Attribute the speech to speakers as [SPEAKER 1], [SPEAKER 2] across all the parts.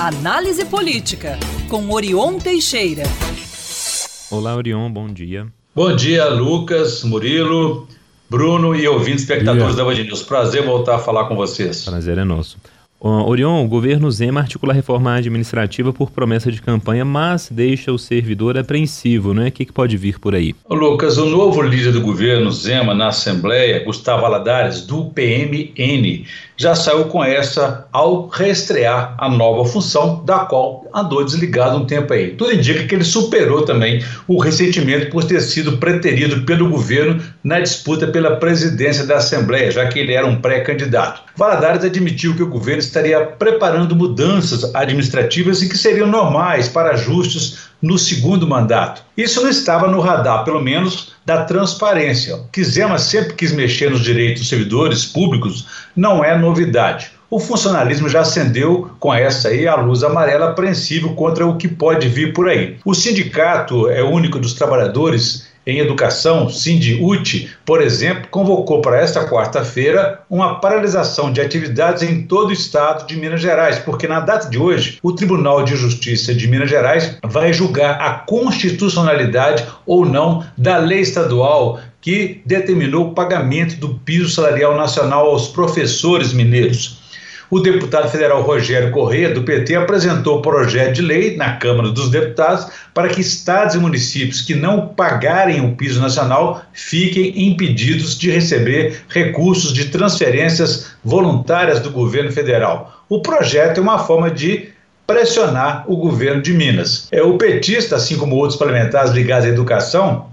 [SPEAKER 1] Análise Política, com Orion Teixeira.
[SPEAKER 2] Olá, Orion, bom dia.
[SPEAKER 3] Bom dia, Lucas, Murilo, Bruno e ouvintes espectadores da Band News. Prazer voltar a falar com vocês.
[SPEAKER 2] Prazer é nosso. Orion, o governo Zema articula a reforma administrativa por promessa de campanha, mas deixa o servidor apreensivo, né? O que, que pode vir por aí?
[SPEAKER 3] Lucas, o novo líder do governo Zema na Assembleia, Gustavo Aladares, do PMN, já saiu com essa ao reestrear a nova função, da qual andou desligado um tempo aí. Tudo indica que ele superou também o ressentimento por ter sido preterido pelo governo na disputa pela presidência da Assembleia, já que ele era um pré-candidato. Valadares admitiu que o governo estaria preparando mudanças administrativas e que seriam normais para ajustes no segundo mandato. Isso não estava no radar, pelo menos, da transparência. Zema sempre quis mexer nos direitos dos servidores públicos não é novidade. O funcionalismo já acendeu com essa aí a luz amarela apreensível contra o que pode vir por aí. O sindicato é único dos trabalhadores em Educação, Sindiute, por exemplo, convocou para esta quarta-feira uma paralisação de atividades em todo o estado de Minas Gerais, porque na data de hoje, o Tribunal de Justiça de Minas Gerais vai julgar a constitucionalidade ou não da lei estadual que determinou o pagamento do piso salarial nacional aos professores mineiros o deputado federal Rogério Corrêa, do PT, apresentou o projeto de lei na Câmara dos Deputados para que estados e municípios que não pagarem o piso nacional fiquem impedidos de receber recursos de transferências voluntárias do governo federal. O projeto é uma forma de pressionar o governo de Minas. É, o petista, assim como outros parlamentares ligados à educação,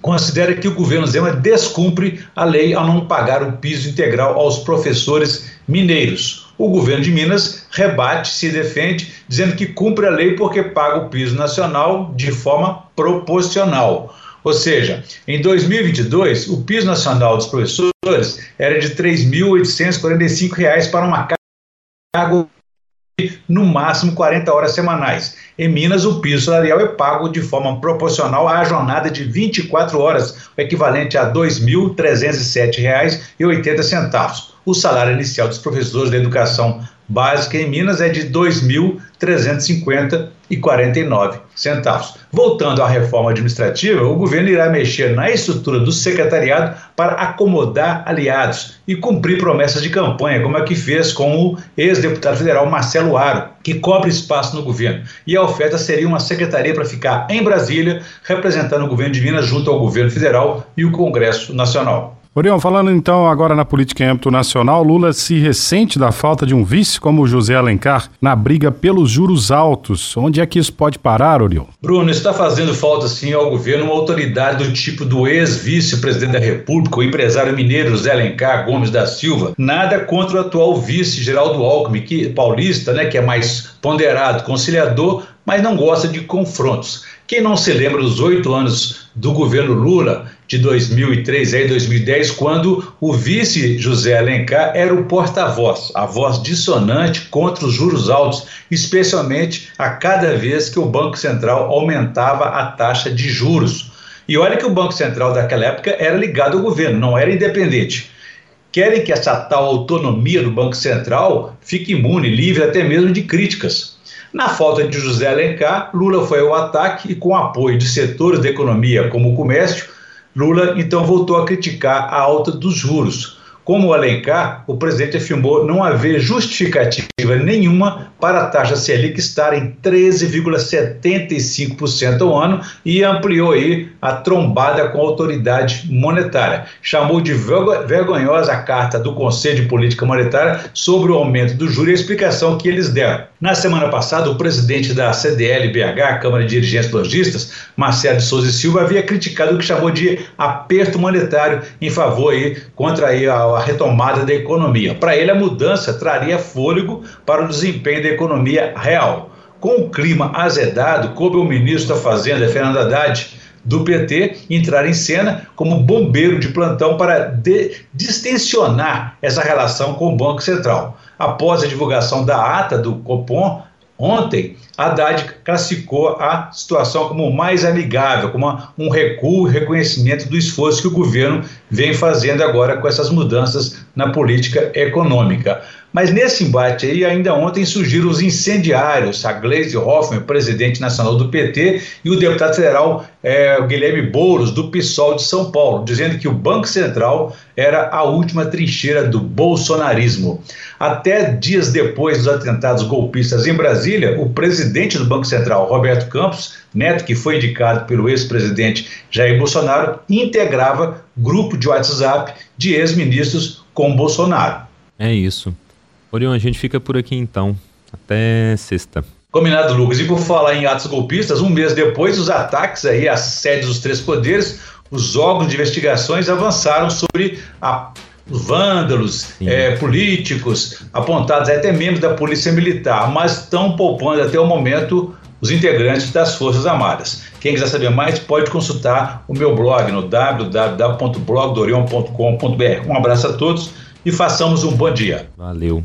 [SPEAKER 3] considera que o governo Zema descumpre a lei ao não pagar o piso integral aos professores mineiros. O governo de Minas rebate, se defende, dizendo que cumpre a lei porque paga o piso nacional de forma proporcional. Ou seja, em 2022, o piso nacional dos professores era de R$ 3.845 para uma carga no máximo 40 horas semanais. Em Minas, o piso salarial é pago de forma proporcional à jornada de 24 horas, o equivalente a R$ 2.307,80. O salário inicial dos professores da educação básica em Minas é de R$ 2.350,49 centavos. Voltando à reforma administrativa, o governo irá mexer na estrutura do secretariado para acomodar aliados e cumprir promessas de campanha, como é que fez com o ex-deputado federal Marcelo Aro, que cobre espaço no governo. E a oferta seria uma secretaria para ficar em Brasília, representando o governo de Minas junto ao governo federal e o Congresso Nacional.
[SPEAKER 4] Orion, falando então agora na política em âmbito nacional, Lula se ressente da falta de um vice como José Alencar na briga pelos juros altos. Onde é que isso pode parar, Orion?
[SPEAKER 3] Bruno, está fazendo falta sim ao governo uma autoridade do tipo do ex-vice-presidente da República, o empresário mineiro José Alencar Gomes da Silva. Nada contra o atual vice Geraldo Alckmin, que paulista, né, que é mais ponderado, conciliador, mas não gosta de confrontos. Quem não se lembra dos oito anos do governo Lula, de 2003 a 2010, quando o vice José Alencar era o porta-voz, a voz dissonante contra os juros altos, especialmente a cada vez que o Banco Central aumentava a taxa de juros. E olha que o Banco Central daquela época era ligado ao governo, não era independente. Querem que essa tal autonomia do Banco Central fique imune, livre até mesmo de críticas. Na falta de José Alencar, Lula foi ao ataque e, com apoio de setores da economia como o comércio, Lula então voltou a criticar a alta dos juros. Como o Alencar, o presidente afirmou não haver justificativa nenhuma para a taxa Selic estar em 13,75% ao ano e ampliou aí a trombada com a autoridade monetária. Chamou de vergonhosa a carta do Conselho de Política Monetária sobre o aumento do juro e a explicação que eles deram. Na semana passada, o presidente da CDL-BH, Câmara de Dirigentes Logistas, Marcelo Souza e Silva, havia criticado o que chamou de aperto monetário em favor aí, contra aí a a retomada da economia. Para ele, a mudança traria fôlego para o desempenho da economia real. Com o clima azedado, coube o ministro da Fazenda, Fernando Haddad, do PT, entrar em cena como bombeiro de plantão para de distensionar essa relação com o Banco Central. Após a divulgação da ata do Copom, Ontem, Haddad classificou a situação como mais amigável, como um recuo e reconhecimento do esforço que o governo vem fazendo agora com essas mudanças na política econômica. Mas nesse embate aí, ainda ontem surgiram os incendiários, a Gleisi Hoffmann, presidente nacional do PT, e o deputado federal é, Guilherme Boulos, do PSOL de São Paulo, dizendo que o Banco Central era a última trincheira do bolsonarismo. Até dias depois dos atentados golpistas em Brasília, o presidente do Banco Central, Roberto Campos, neto que foi indicado pelo ex-presidente Jair Bolsonaro, integrava grupo de WhatsApp de ex-ministros com Bolsonaro.
[SPEAKER 2] É isso. Orion, a gente fica por aqui então. Até sexta.
[SPEAKER 3] Combinado, Lucas. E por falar em atos golpistas, um mês depois dos ataques aí às sedes dos três poderes, os órgãos de investigações avançaram sobre a os vândalos, é, políticos, apontados até membros da Polícia Militar, mas estão poupando até o momento os integrantes das Forças Armadas. Quem quiser saber mais pode consultar o meu blog no www.blogdorion.com.br. Um abraço a todos e façamos um bom dia.
[SPEAKER 2] Valeu.